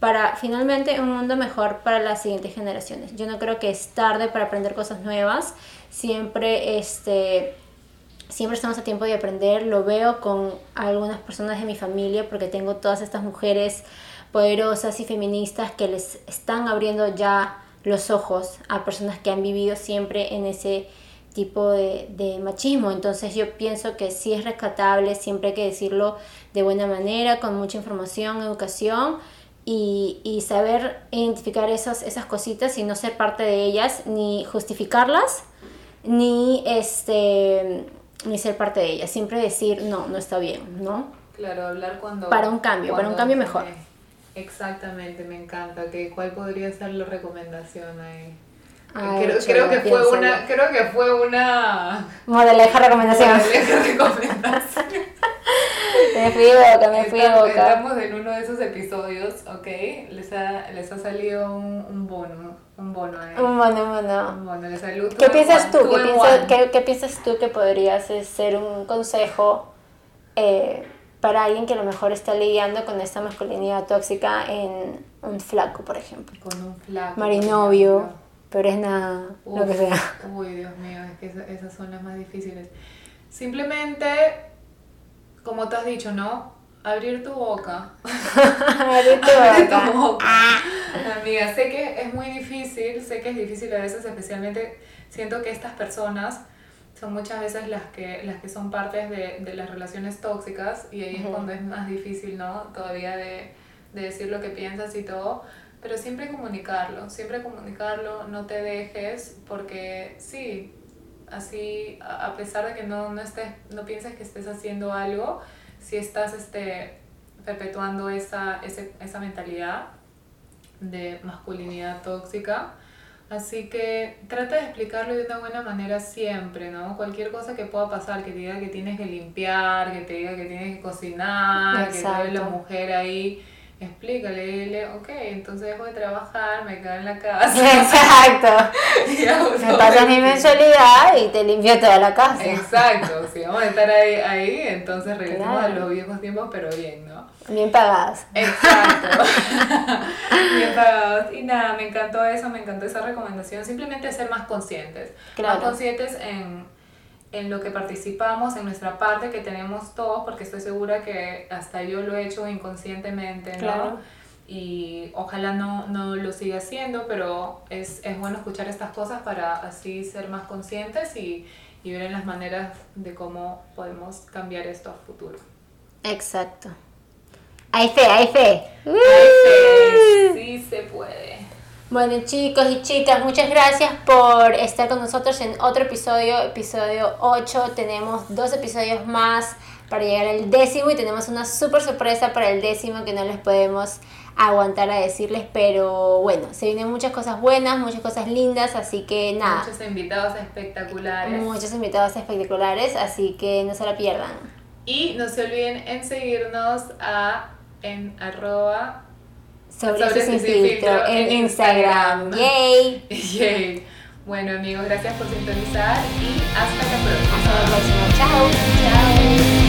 para finalmente un mundo mejor para las siguientes generaciones. Yo no creo que es tarde para aprender cosas nuevas, siempre, este, siempre estamos a tiempo de aprender, lo veo con algunas personas de mi familia porque tengo todas estas mujeres poderosas y feministas que les están abriendo ya los ojos a personas que han vivido siempre en ese tipo de, de, machismo. Entonces yo pienso que sí es rescatable, siempre hay que decirlo de buena manera, con mucha información, educación y, y, saber identificar esas, esas cositas y no ser parte de ellas ni justificarlas, ni este ni ser parte de ella, siempre decir no, no está bien, ¿no? Claro, hablar cuando... Para un cambio, para un cambio mejor. Exactamente, me encanta. Que, ¿Cuál podría ser la recomendación ahí? Creo, creo que fue una, creo que fue una modeleja recomendación. Modeleja recomendación. me fui boca, me fui boca. Estamos en uno de esos episodios, ¿ok? Les ha, les ha salido un, un bono, un bono ahí. Un bono, un bono. Un bono, les salud. ¿Qué piensas tú? ¿Qué, piensas, ¿qué, ¿Qué piensas tú que podrías ser un consejo eh, para alguien que a lo mejor está lidiando con esta masculinidad tóxica en un flaco, por ejemplo? Con un flaco. Marinovio, pero es nada, lo que sea. Uy, Dios mío, es que esas son las más difíciles. Simplemente como te has dicho, ¿no? Abrir tu boca. Abrir tu boca. Amiga, sé que es muy difícil, sé que es difícil a veces, especialmente siento que estas personas son muchas veces las que, las que son partes de, de las relaciones tóxicas y ahí es cuando es más difícil, ¿no? Todavía de, de decir lo que piensas y todo, pero siempre comunicarlo, siempre comunicarlo, no te dejes, porque sí, así, a pesar de que no, no, estés, no pienses que estés haciendo algo, si estás este, perpetuando esa, esa mentalidad de masculinidad tóxica. Así que trata de explicarlo de una buena manera siempre, ¿no? Cualquier cosa que pueda pasar, que te diga que tienes que limpiar, que te diga que tienes que cocinar, que te la mujer ahí explícale, dile, ok, entonces dejo de trabajar, me quedo en la casa. Exacto. me pasas mi mensualidad y te limpio toda la casa. Exacto, si vamos a estar ahí, ahí entonces regresamos a los viejos tiempos, pero bien, ¿no? Bien pagados. Exacto. bien pagados. Y nada, me encantó eso, me encantó esa recomendación. Simplemente ser más conscientes. Más conscientes en en lo que participamos, en nuestra parte que tenemos todos, porque estoy segura que hasta yo lo he hecho inconscientemente, ¿no? Y ojalá no, no lo siga haciendo, pero es, es, bueno escuchar estas cosas para así ser más conscientes y, y ver en las maneras de cómo podemos cambiar esto a futuro. Exacto. Hay fe, hay fe. Hay fe, sí se puede. Bueno chicos y chicas, muchas gracias por estar con nosotros en otro episodio, episodio 8. Tenemos dos episodios más para llegar al décimo y tenemos una súper sorpresa para el décimo que no les podemos aguantar a decirles, pero bueno, se vienen muchas cosas buenas, muchas cosas lindas, así que nada. Muchos invitados espectaculares. Muchos invitados espectaculares, así que no se la pierdan. Y no se olviden en seguirnos a en arroba sobre, sobre filtro, en Instagram. Yay. Yay. Bueno amigos, gracias por sintonizar y hasta la próxima. Hasta la próxima. Chao. Chao.